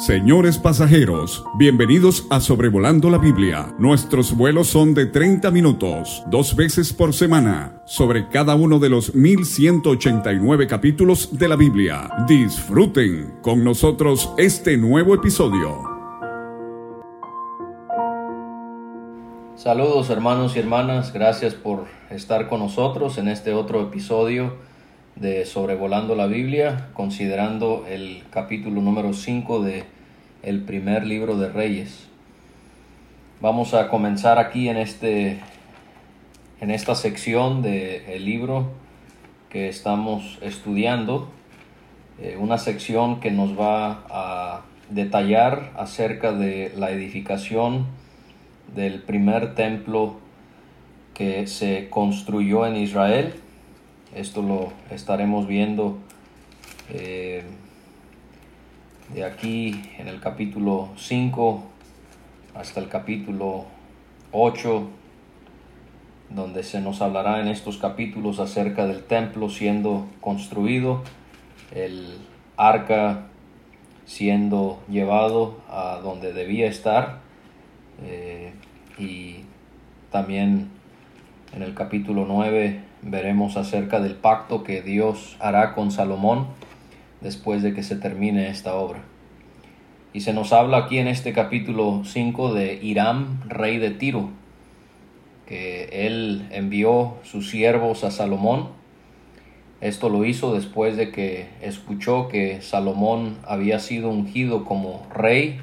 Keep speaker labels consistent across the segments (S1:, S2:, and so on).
S1: Señores pasajeros, bienvenidos a Sobrevolando la Biblia. Nuestros vuelos son de 30 minutos, dos veces por semana, sobre cada uno de los 1189 capítulos de la Biblia. Disfruten con nosotros este nuevo episodio.
S2: Saludos hermanos y hermanas, gracias por estar con nosotros en este otro episodio de Sobrevolando la Biblia, considerando el capítulo número 5 de el primer libro de Reyes. Vamos a comenzar aquí en este en esta sección del libro que estamos estudiando, eh, una sección que nos va a detallar acerca de la edificación del primer templo que se construyó en Israel esto lo estaremos viendo eh, de aquí en el capítulo 5 hasta el capítulo 8, donde se nos hablará en estos capítulos acerca del templo siendo construido, el arca siendo llevado a donde debía estar eh, y también en el capítulo 9 veremos acerca del pacto que Dios hará con Salomón después de que se termine esta obra. Y se nos habla aquí en este capítulo 5 de Hiram, rey de Tiro, que él envió sus siervos a Salomón. Esto lo hizo después de que escuchó que Salomón había sido ungido como rey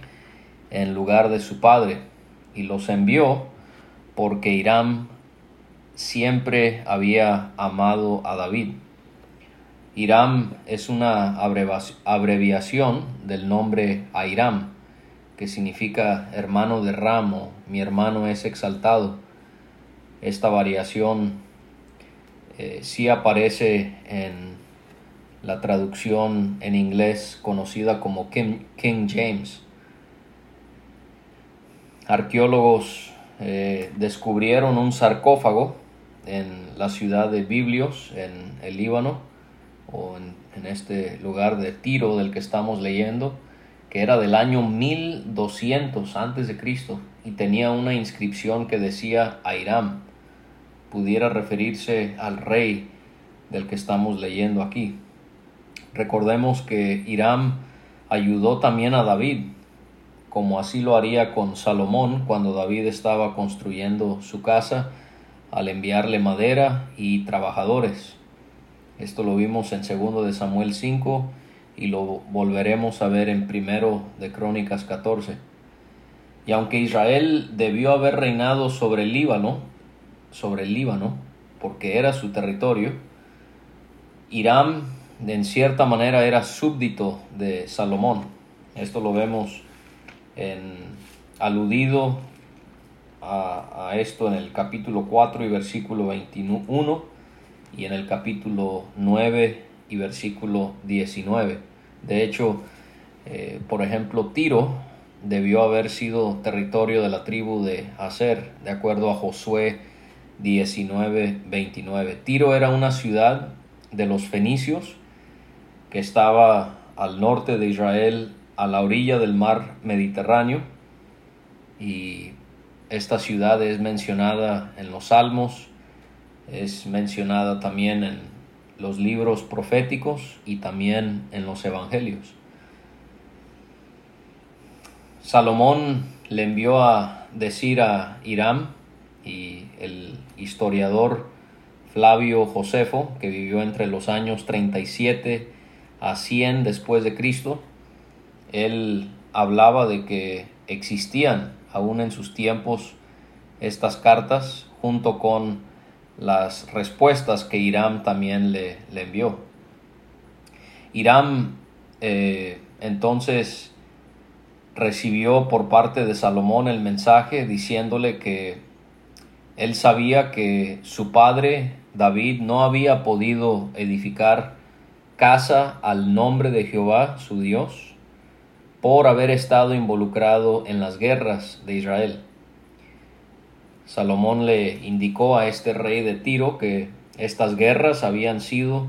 S2: en lugar de su padre, y los envió porque Hiram siempre había amado a David. Hiram es una abreviación del nombre Airam, que significa hermano de ramo, mi hermano es exaltado. Esta variación eh, sí aparece en la traducción en inglés conocida como King, James. Arqueólogos eh, descubrieron un sarcófago en la ciudad de Biblios, en el Líbano, o en, este lugar de Tiro del que estamos leyendo, que era del año 1200 antes de Cristo y tenía una inscripción que decía Airam, pudiera referirse al rey del que estamos leyendo aquí. Recordemos que Hiram ayudó también a David, como así lo haría con Salomón cuando David estaba construyendo su casa al enviarle madera y trabajadores. Esto lo vimos en segundo de Samuel 5 y lo volveremos a ver en primero de Crónicas 14. Y aunque Israel debió haber reinado sobre el Líbano, sobre el Líbano, porque era su territorio, Irán en cierta manera era súbdito de Salomón. Esto lo vemos en aludido a, esto en el capítulo 4 y versículo 21 y en el capítulo 9 y versículo 19. De hecho, eh, por ejemplo, Tiro debió haber sido territorio de la tribu de Aser, de acuerdo a Josué 19, 29. Tiro era una ciudad de los fenicios que estaba al norte de Israel, a la orilla del mar Mediterráneo, y esta ciudad es mencionada en los salmos, es mencionada también en los libros proféticos y también en los evangelios. Salomón le envió a decir a Hiram y el historiador Flavio Josefo, que vivió entre los años 37 a 100 después de Cristo, él hablaba de que existían aún en sus tiempos estas cartas junto con las respuestas que Irán también le, envió. Irán eh, entonces recibió por parte de Salomón el mensaje diciéndole que él sabía que su padre David no había podido edificar casa al nombre de Jehová, su Dios, por haber estado involucrado en las guerras de Israel. Salomón le indicó a este rey de Tiro que estas guerras habían sido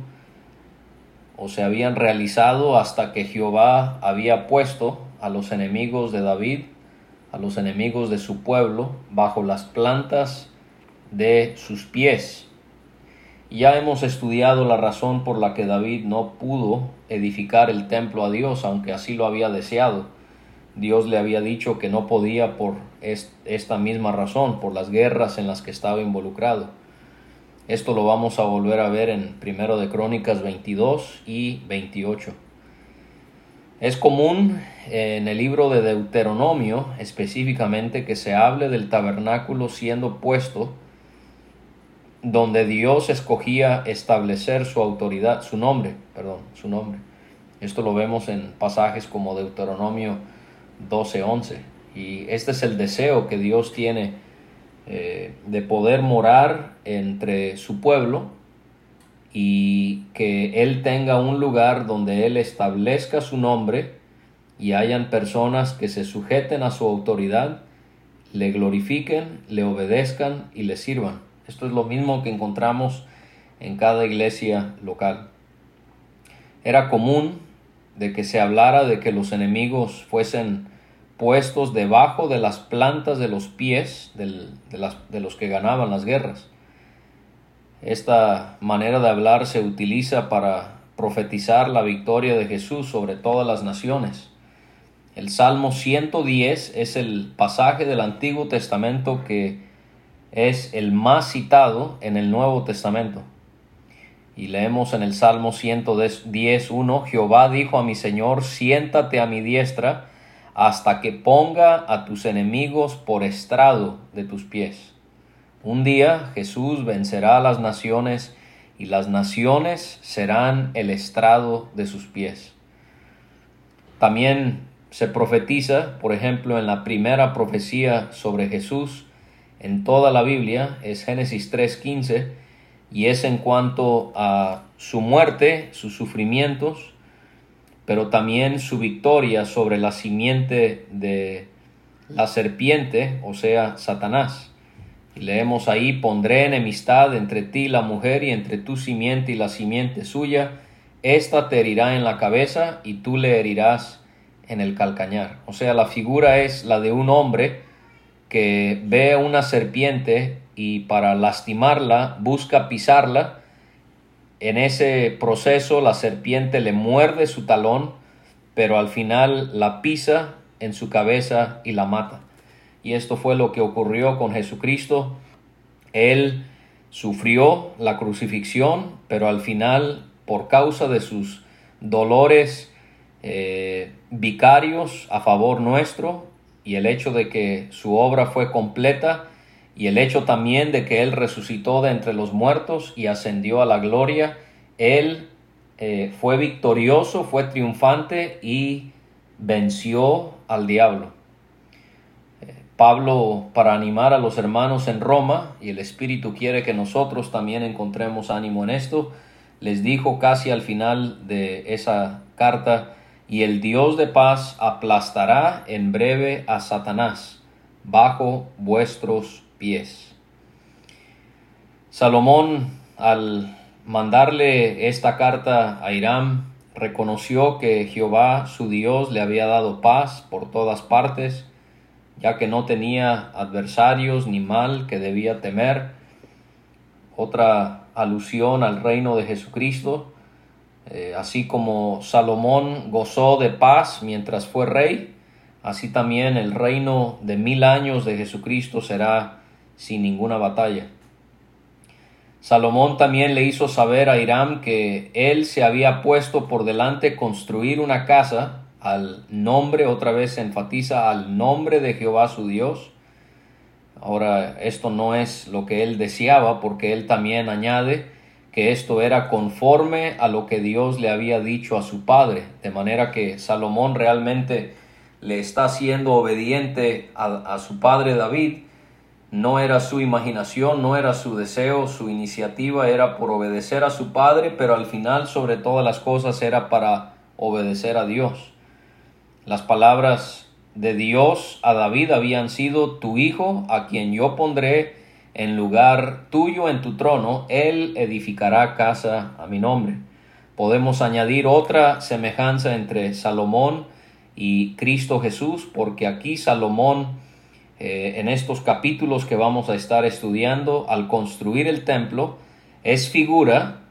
S2: o se habían realizado hasta que Jehová había puesto a los enemigos de David, a los enemigos de su pueblo, bajo las plantas de sus pies. Ya hemos estudiado la razón por la que David no pudo edificar el templo a Dios, aunque así lo había deseado. Dios le había dicho que no podía por esta misma razón, por las guerras en las que estaba involucrado. Esto lo vamos a volver a ver en Primero de Crónicas 22 y 28. Es común en el libro de Deuteronomio específicamente que se hable del tabernáculo siendo puesto donde Dios escogía establecer su autoridad, su nombre, perdón, su nombre. Esto lo vemos en pasajes como Deuteronomio 12:11. Y este es el deseo que Dios tiene eh, de poder morar entre su pueblo y que Él tenga un lugar donde Él establezca su nombre y hayan personas que se sujeten a su autoridad, le glorifiquen, le obedezcan y le sirvan. Esto es lo mismo que encontramos en cada iglesia local. Era común de que se hablara de que los enemigos fuesen puestos debajo de las plantas de los pies de, de los que ganaban las guerras. Esta manera de hablar se utiliza para profetizar la victoria de Jesús sobre todas las naciones. El Salmo 110 es el pasaje del Antiguo Testamento que es el más citado en el Nuevo Testamento. Y leemos en el Salmo 110.1, Jehová dijo a mi Señor, siéntate a mi diestra hasta que ponga a tus enemigos por estrado de tus pies. Un día Jesús vencerá a las naciones y las naciones serán el estrado de sus pies. También se profetiza, por ejemplo, en la primera profecía sobre Jesús, en toda la Biblia, es Génesis 3.15, y es en cuanto a su muerte, sus sufrimientos, pero también su victoria sobre la simiente de la serpiente, o sea, Satanás. Leemos ahí, pondré enemistad entre ti la mujer y entre tu simiente y la simiente suya, ésta te herirá en la cabeza y tú le herirás en el calcañar. O sea, la figura es la de un hombre que ve una serpiente y para lastimarla busca pisarla. En ese proceso la serpiente le muerde su talón, pero al final la pisa en su cabeza y la mata. Y esto fue lo que ocurrió con Jesucristo. Él sufrió la crucifixión, pero al final, por causa de sus dolores eh, vicarios a favor nuestro, y el hecho de que su obra fue completa y el hecho también de que Él resucitó de entre los muertos y ascendió a la gloria, Él eh, fue victorioso, fue triunfante y venció al diablo. Eh, Pablo, para animar a los hermanos en Roma, y el Espíritu quiere que nosotros también encontremos ánimo en esto, les dijo casi al final de esa carta, y el Dios de paz aplastará en breve a Satanás bajo vuestros pies. Salomón, al mandarle esta carta a Irán, reconoció que Jehová su Dios le había dado paz por todas partes, ya que no tenía adversarios ni mal que debía temer. Otra alusión al reino de Jesucristo, eh, así como Salomón gozó de paz mientras fue rey, así también el reino de mil años de Jesucristo será sin ninguna batalla. Salomón también le hizo saber a Hiram que él se había puesto por delante construir una casa al nombre, otra vez enfatiza al nombre de Jehová su Dios. Ahora, esto no es lo que él deseaba, porque él también añade, que esto era conforme a lo que Dios le había dicho a su padre, de manera que Salomón realmente le está siendo obediente a, a su padre David, no era su imaginación, no era su deseo, su iniciativa era por obedecer a su padre, pero al final sobre todas las cosas era para obedecer a Dios. Las palabras de Dios a David habían sido tu hijo, a quien yo pondré en lugar tuyo en tu trono, él edificará casa a mi nombre. Podemos añadir otra semejanza entre Salomón y Cristo Jesús, porque aquí Salomón, eh, en estos capítulos que vamos a estar estudiando, al construir el templo, es figura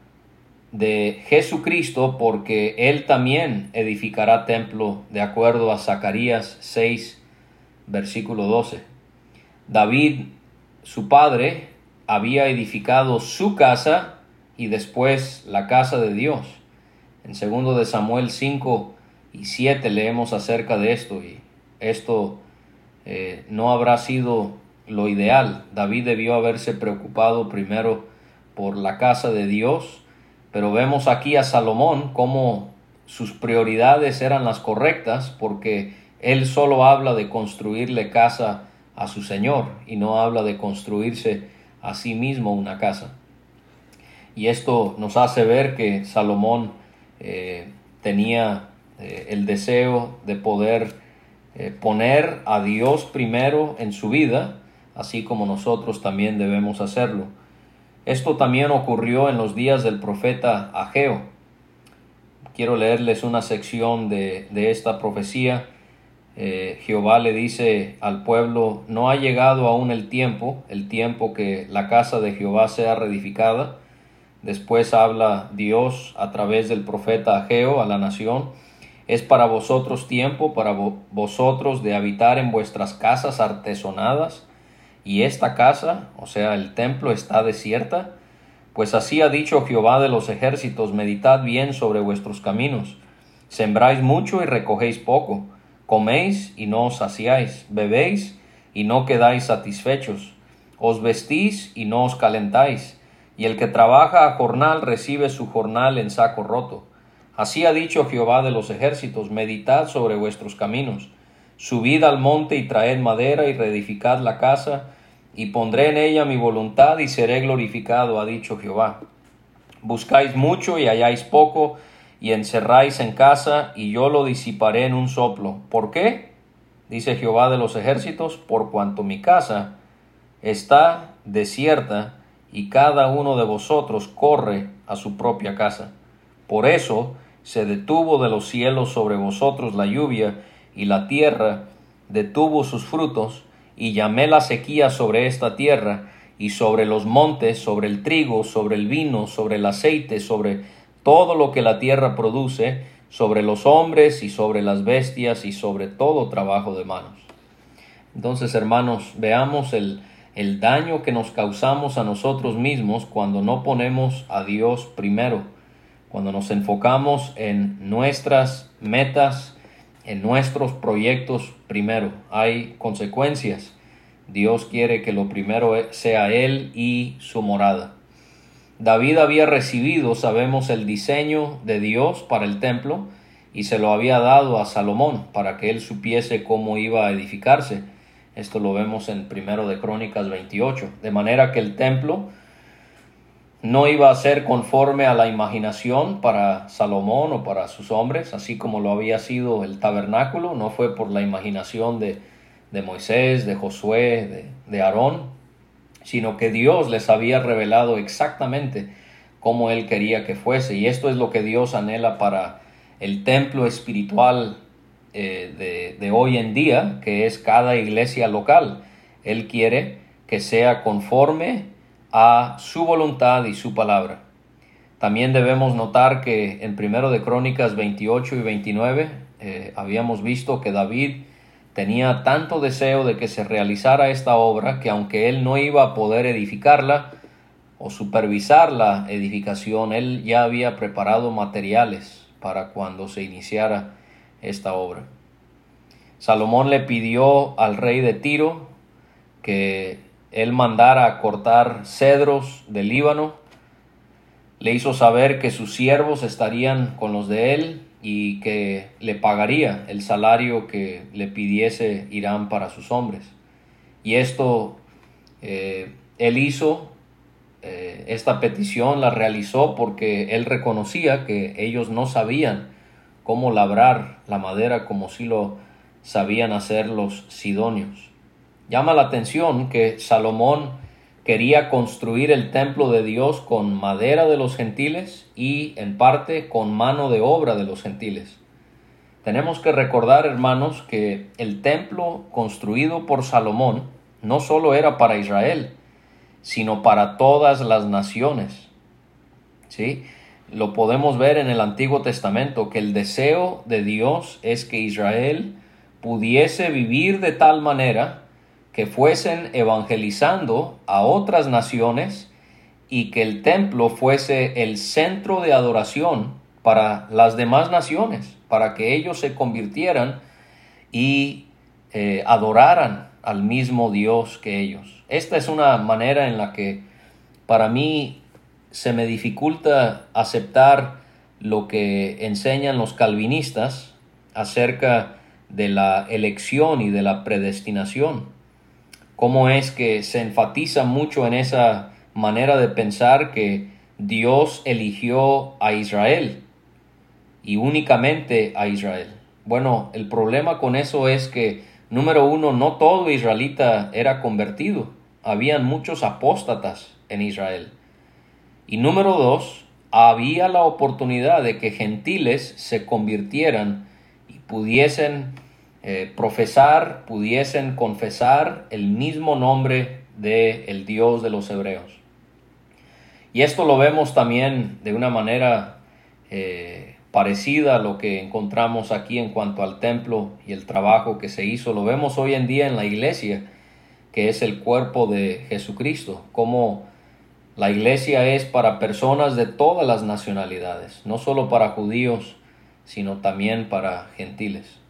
S2: de Jesucristo porque él también edificará templo de acuerdo a Zacarías 6, versículo 12. David, su padre, había edificado su casa y después la casa de Dios. En segundo de Samuel 5 y 7 leemos acerca de esto y esto eh, no habrá sido lo ideal. David debió haberse preocupado primero por la casa de Dios, pero vemos aquí a Salomón como sus prioridades eran las correctas porque él solo habla de construirle casa a su Señor y no habla de construirse a sí mismo una casa. Y esto nos hace ver que Salomón eh, tenía eh, el deseo de poder eh, poner a Dios primero en su vida, así como nosotros también debemos hacerlo. Esto también ocurrió en los días del profeta Ageo. Quiero leerles una sección de, esta profecía. Jehová le dice al pueblo, no ha llegado aún el tiempo, el tiempo que la casa de Jehová sea reedificada, Después habla Dios a través del profeta Ageo a la nación. Es para vosotros tiempo, para vosotros de habitar en vuestras casas artesonadas, y esta casa, o sea, el templo, está desierta. Pues así ha dicho Jehová de los ejércitos, meditad bien sobre vuestros caminos. Sembráis mucho y recogéis poco, coméis y no os saciáis, bebéis y no quedáis satisfechos, os vestís y no os calentáis y el que trabaja a jornal recibe su jornal en saco roto. Así ha dicho Jehová de los ejércitos, meditad sobre vuestros caminos, subid al monte y traed madera y reedificad la casa, y pondré en ella mi voluntad y seré glorificado, ha dicho Jehová. Buscáis mucho y halláis poco, y encerráis en casa, y yo lo disiparé en un soplo. ¿Por qué? Dice Jehová de los ejércitos, por cuanto mi casa está desierta y cada uno de vosotros corre a su propia casa. Por eso se detuvo de los cielos sobre vosotros la lluvia, y la tierra detuvo sus frutos, y llamé la sequía sobre esta tierra, y sobre los montes, sobre el trigo, sobre el vino, sobre el aceite, sobre todo lo que la tierra produce, sobre los hombres y sobre las bestias y sobre todo trabajo de manos. Entonces, hermanos, veamos el, el daño que nos causamos a nosotros mismos cuando no ponemos a Dios primero, cuando nos enfocamos en nuestras metas, en nuestros proyectos primero. Hay consecuencias. Dios quiere que lo primero sea Él y su morada. David había recibido, sabemos, el diseño de Dios para el templo y se lo había dado a Salomón para que él supiese cómo iba a edificarse. Esto lo vemos en primero de Crónicas 28. De manera que el templo no iba a ser conforme a la imaginación para Salomón o para sus hombres, así como lo había sido el tabernáculo, no fue por la imaginación de, Moisés, de Josué, de, de Aarón, sino que Dios les había revelado exactamente cómo Él quería que fuese. Y esto es lo que Dios anhela para el templo espiritual eh, de, hoy en día, que es cada iglesia local. Él quiere que sea conforme a su voluntad y su palabra. También debemos notar que en primero de Crónicas 28 y 29 eh, habíamos visto que David tenía tanto deseo de que se realizara esta obra que aunque él no iba a poder edificarla o supervisar la edificación, él ya había preparado materiales para cuando se iniciara esta obra. Salomón le pidió al rey de Tiro que él mandara a cortar cedros del Líbano, le hizo saber que sus siervos estarían con los de él y que le pagaría el salario que le pidiese Irán para sus hombres. Y esto eh, él hizo, eh, esta petición la realizó porque él reconocía que ellos no sabían cómo labrar la madera como si lo sabían hacer los sidonios. Llama la atención que Salomón quería construir el templo de Dios con madera de los gentiles y en parte con mano de obra de los gentiles. Tenemos que recordar, hermanos, que el templo construido por Salomón no solo era para Israel, sino para todas las naciones. ¿Sí? Lo podemos ver en el Antiguo Testamento, que el deseo de Dios es que Israel pudiese vivir de tal manera que fuesen evangelizando a otras naciones y que el templo fuese el centro de adoración para las demás naciones, para que ellos se convirtieran y eh, adoraran al mismo Dios que ellos. Esta es una manera en la que para mí se me dificulta aceptar lo que enseñan los calvinistas acerca de la elección y de la predestinación. Cómo es que se enfatiza mucho en esa manera de pensar que Dios eligió a Israel y únicamente a Israel. Bueno, el problema con eso es que, número uno, no todo israelita era convertido. Habían muchos apóstatas en Israel. Y número dos, había la oportunidad de que gentiles se convirtieran y pudiesen eh, profesar, pudiesen confesar el mismo nombre de el Dios de los hebreos. Y esto lo vemos también de una manera eh, parecida a lo que encontramos aquí en cuanto al templo y el trabajo que se hizo. Lo vemos hoy en día en la iglesia, que es el cuerpo de Jesucristo, como la iglesia es para personas de todas las nacionalidades, no solo para judíos, sino también para gentiles.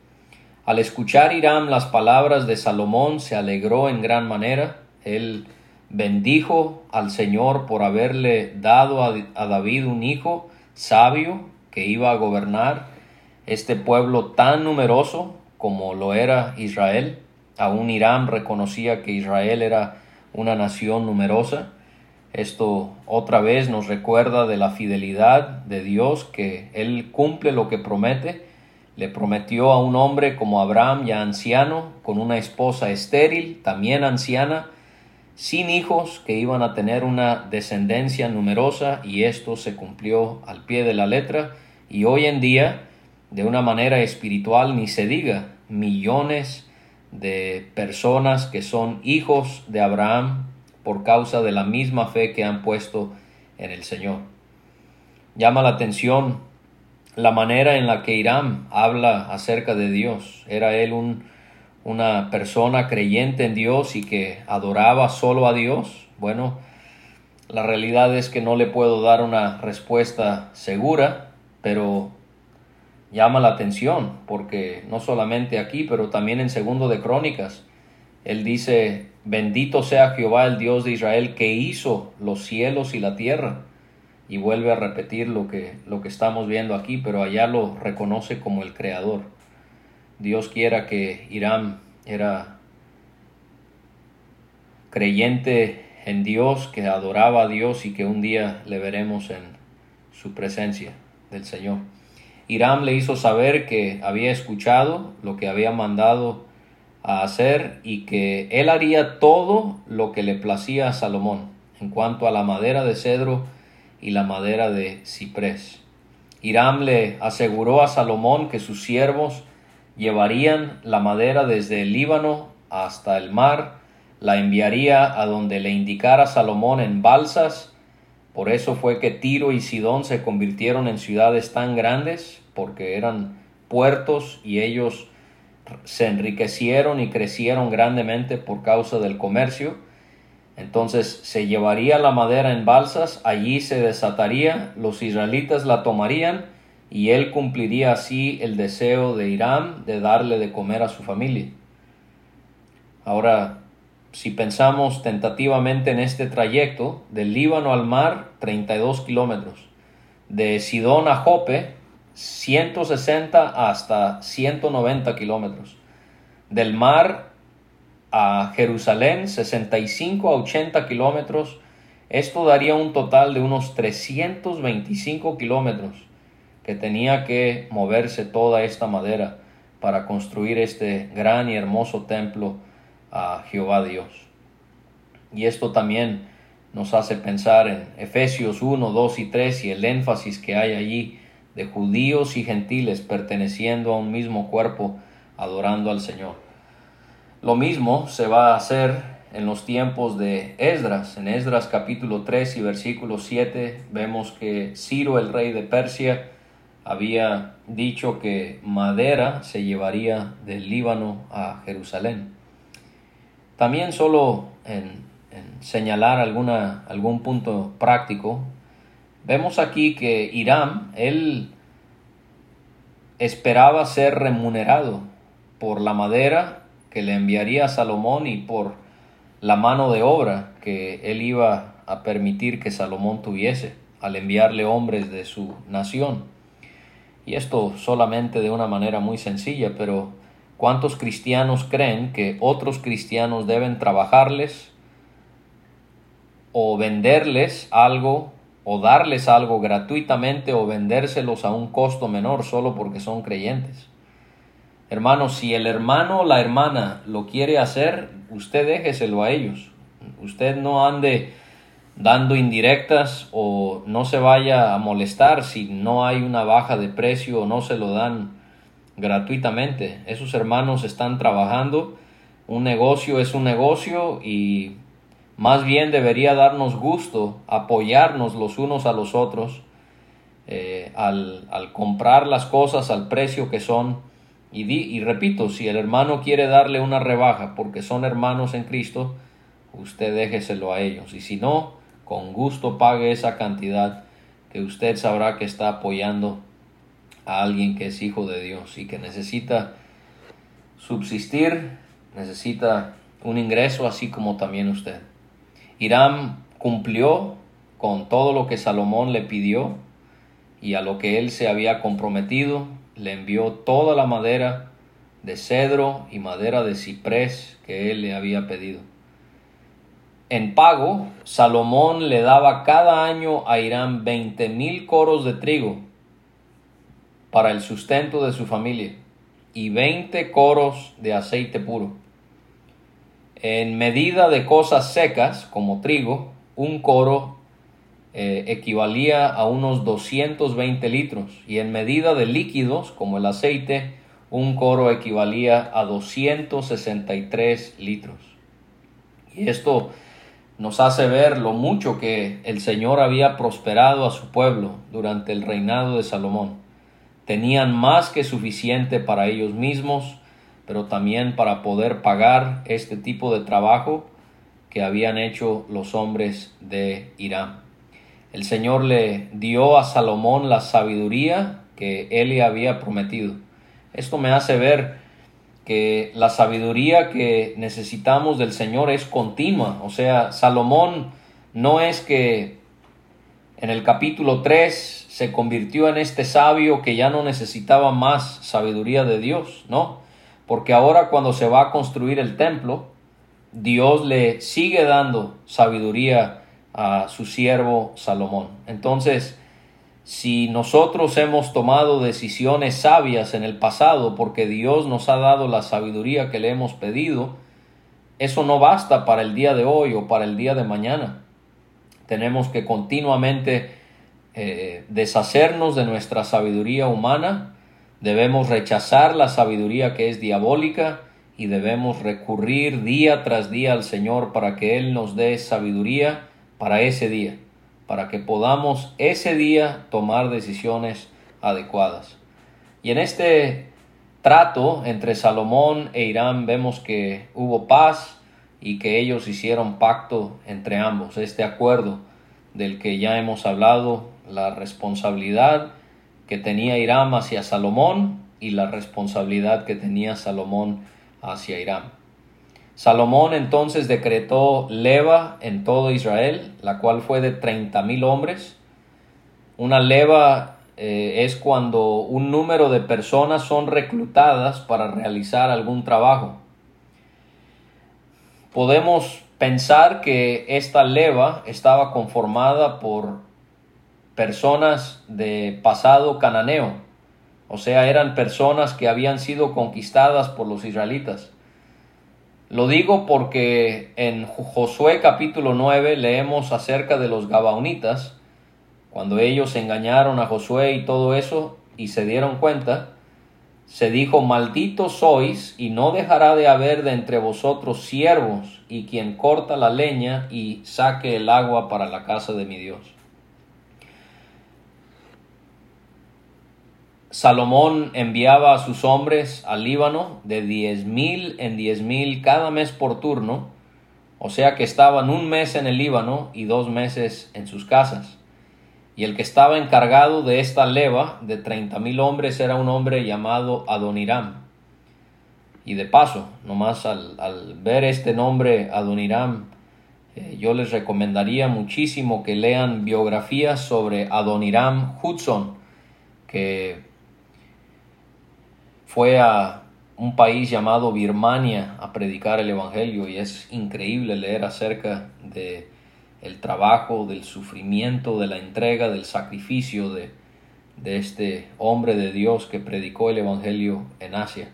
S2: Al escuchar Hiram las palabras de Salomón, se alegró en gran manera. Él bendijo al Señor por haberle dado a, David un hijo sabio que iba a gobernar este pueblo tan numeroso como lo era Israel. Aún Hiram reconocía que Israel era una nación numerosa. Esto otra vez nos recuerda de la fidelidad de Dios, que Él cumple lo que promete. Le prometió a un hombre como Abraham, ya anciano, con una esposa estéril, también anciana, sin hijos, que iban a tener una descendencia numerosa, y esto se cumplió al pie de la letra. Y hoy en día, de una manera espiritual, ni se diga, millones de personas que son hijos de Abraham, por causa de la misma fe que han puesto en el Señor. Llama la atención la manera en la que Irán habla acerca de Dios. Era él un, una persona creyente en Dios y que adoraba solo a Dios. Bueno, la realidad es que no le puedo dar una respuesta segura, pero llama la atención porque no solamente aquí, pero también en segundo de Crónicas, él dice Bendito sea Jehová el Dios de Israel que hizo los cielos y la tierra. Y vuelve a repetir lo que, lo que estamos viendo aquí, pero allá lo reconoce como el creador. Dios quiera que Irán era creyente en Dios, que adoraba a Dios y que un día le veremos en su presencia del Señor. Irán le hizo saber que había escuchado lo que había mandado a hacer y que él haría todo lo que le placía a Salomón en cuanto a la madera de cedro y la madera de ciprés. Hiram le aseguró a Salomón que sus siervos llevarían la madera desde el Líbano hasta el mar, la enviaría a donde le indicara Salomón en balsas, por eso fue que Tiro y Sidón se convirtieron en ciudades tan grandes, porque eran puertos y ellos se enriquecieron y crecieron grandemente por causa del comercio. Entonces se llevaría la madera en balsas, allí se desataría, los israelitas la tomarían y él cumpliría así el deseo de Irán de darle de comer a su familia. Ahora, si pensamos tentativamente en este trayecto, del Líbano al mar, 32 kilómetros, de Sidón a Jope, 160 hasta 190 kilómetros. Del mar a Jerusalén, 65 a 80 kilómetros. Esto daría un total de unos 325 kilómetros que tenía que moverse toda esta madera para construir este gran y hermoso templo a Jehová Dios. Y esto también nos hace pensar en Efesios 1, 2 y 3 y el énfasis que hay allí de judíos y gentiles perteneciendo a un mismo cuerpo, adorando al Señor. Lo mismo se va a hacer en los tiempos de Esdras. En Esdras capítulo 3 y versículo 7 vemos que Ciro, el rey de Persia, había dicho que madera se llevaría del Líbano a Jerusalén. También solo en, señalar alguna, algún punto práctico, vemos aquí que Irán, él esperaba ser remunerado por la madera que le enviaría a Salomón y por la mano de obra que él iba a permitir que Salomón tuviese al enviarle hombres de su nación. Y esto solamente de una manera muy sencilla, pero ¿cuántos cristianos creen que otros cristianos deben trabajarles o venderles algo o darles algo gratuitamente o vendérselos a un costo menor solo porque son creyentes? Hermanos, si el hermano o la hermana lo quiere hacer, usted déjeselo a ellos. Usted no ande dando indirectas o no se vaya a molestar si no hay una baja de precio o no se lo dan gratuitamente. Esos hermanos están trabajando, un negocio es un negocio y más bien debería darnos gusto apoyarnos los unos a los otros eh, al, comprar las cosas al precio que son. Y, y repito, si el hermano quiere darle una rebaja porque son hermanos en Cristo, usted déjeselo a ellos. Y si no, con gusto pague esa cantidad que usted sabrá que está apoyando a alguien que es hijo de Dios y que necesita subsistir, necesita un ingreso así como también usted. Irán cumplió con todo lo que Salomón le pidió y a lo que él se había comprometido, le envió toda la madera de cedro y madera de ciprés que él le había pedido. En pago, Salomón le daba cada año a Irán veinte mil coros de trigo para el sustento de su familia y veinte coros de aceite puro. En medida de cosas secas, como trigo, un coro eh, equivalía a unos 220 litros y en medida de líquidos, como el aceite, un coro equivalía a 263 litros. Y esto nos hace ver lo mucho que el Señor había prosperado a su pueblo durante el reinado de Salomón. Tenían más que suficiente para ellos mismos, pero también para poder pagar este tipo de trabajo que habían hecho los hombres de Irán. El Señor le dio a Salomón la sabiduría que él le había prometido. Esto me hace ver que la sabiduría que necesitamos del Señor es continua. O sea, Salomón no es que en el capítulo 3 se convirtió en este sabio que ya no necesitaba más sabiduría de Dios, no, porque ahora cuando se va a construir el templo, Dios le sigue dando sabiduría a su siervo Salomón. Entonces, si nosotros hemos tomado decisiones sabias en el pasado porque Dios nos ha dado la sabiduría que le hemos pedido, eso no basta para el día de hoy o para el día de mañana. Tenemos que continuamente eh, deshacernos de nuestra sabiduría humana, debemos rechazar la sabiduría que es diabólica y debemos recurrir día tras día al Señor para que Él nos dé sabiduría para ese día para que podamos ese día tomar decisiones adecuadas. Y en este trato entre Salomón e Irán vemos que hubo paz y que ellos hicieron pacto entre ambos, este acuerdo del que ya hemos hablado, la responsabilidad que tenía Irán hacia Salomón y la responsabilidad que tenía Salomón hacia Irán. Salomón entonces decretó leva en todo Israel, la cual fue de treinta mil hombres. Una leva eh, es cuando un número de personas son reclutadas para realizar algún trabajo. Podemos pensar que esta leva estaba conformada por personas de pasado cananeo, o sea, eran personas que habían sido conquistadas por los israelitas. Lo digo porque en Josué capítulo 9 leemos acerca de los Gabaonitas, Cuando ellos engañaron a Josué y todo eso y se dieron cuenta, se dijo, malditos sois, y no dejará de haber de entre vosotros siervos, y quien corta la leña y saque el agua para la casa de mi Dios. Salomón enviaba a sus hombres al Líbano de diez mil en diez mil cada mes por turno, o sea que estaban un mes en el Líbano y dos meses en sus casas. Y el que estaba encargado de esta leva de treinta mil hombres era un hombre llamado Adoniram. Y de paso, nomás al, al ver este nombre Adoniram, eh, yo les recomendaría muchísimo que lean biografías sobre Adoniram Hudson, que fue a un país llamado Birmania a predicar el Evangelio y es increíble leer acerca de el trabajo, del sufrimiento, de la entrega, del sacrificio de, de este hombre de Dios que predicó el Evangelio en Asia.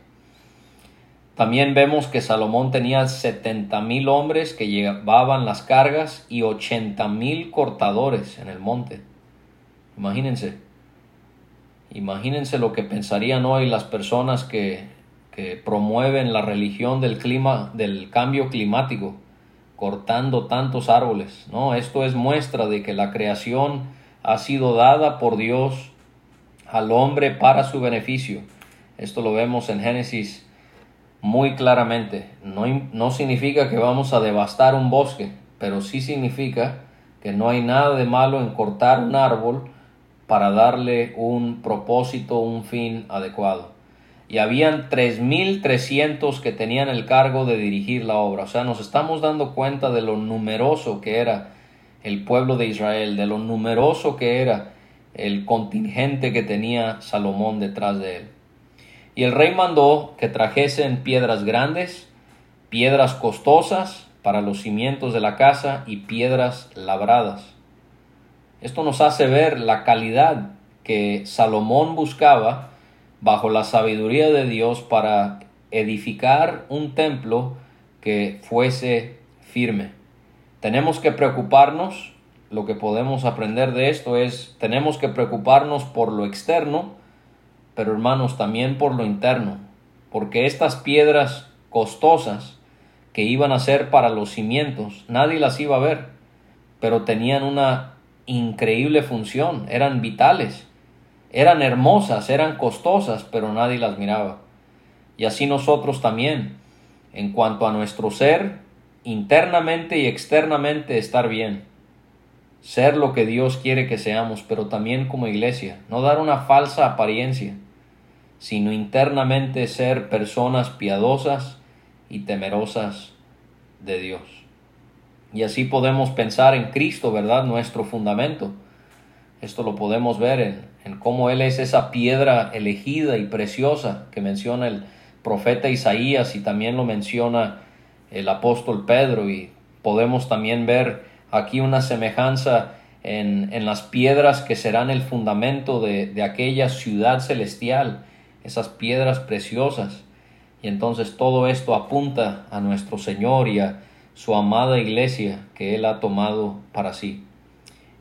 S2: También vemos que Salomón tenía setenta mil hombres que llevaban las cargas y ochenta mil cortadores en el monte. Imagínense. Imagínense lo que pensarían hoy las personas que, que promueven la religión del clima, del cambio climático, cortando tantos árboles. No, esto es muestra de que la creación ha sido dada por Dios al hombre para su beneficio. Esto lo vemos en Génesis muy claramente. No, no significa que vamos a devastar un bosque, pero sí significa que no hay nada de malo en cortar un árbol para darle un propósito, un fin adecuado. Y habían 3.300 que tenían el cargo de dirigir la obra. O sea, nos estamos dando cuenta de lo numeroso que era el pueblo de Israel, de lo numeroso que era el contingente que tenía Salomón detrás de él. Y el rey mandó que trajesen piedras grandes, piedras costosas para los cimientos de la casa y piedras labradas esto nos hace ver la calidad que Salomón buscaba bajo la sabiduría de Dios para edificar un templo que fuese firme. Tenemos que preocuparnos, lo que podemos aprender de esto es, tenemos que preocuparnos por lo externo, pero hermanos también por lo interno, porque estas piedras costosas que iban a ser para los cimientos, nadie las iba a ver, pero tenían una increíble función, eran vitales, eran hermosas, eran costosas, pero nadie las miraba. Y así nosotros también, en cuanto a nuestro ser, internamente y externamente estar bien, ser lo que Dios quiere que seamos, pero también como iglesia, no dar una falsa apariencia, sino internamente ser personas piadosas y temerosas de Dios. Y así podemos pensar en Cristo, ¿verdad? Nuestro fundamento. Esto lo podemos ver en, cómo Él es esa piedra elegida y preciosa que menciona el profeta Isaías y también lo menciona el apóstol Pedro y podemos también ver aquí una semejanza en, en las piedras que serán el fundamento de, de aquella ciudad celestial, esas piedras preciosas. Y entonces todo esto apunta a nuestro Señor y a, su amada iglesia que Él ha tomado para sí.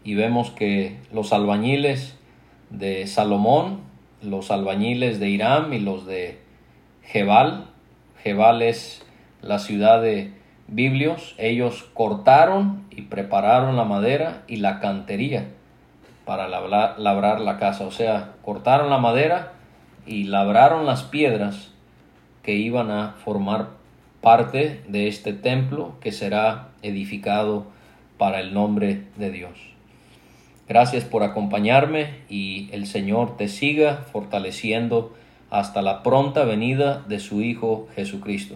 S2: Y vemos que los albañiles de Salomón, los albañiles de Irán y los de Jebal, Jebal es la ciudad de Biblios, ellos cortaron y prepararon la madera y la cantería para labrar, labrar la casa. O sea, cortaron la madera y labraron las piedras que iban a formar parte de este templo que será edificado para el nombre de Dios. Gracias por acompañarme y el Señor te siga fortaleciendo hasta la pronta venida de su Hijo Jesucristo.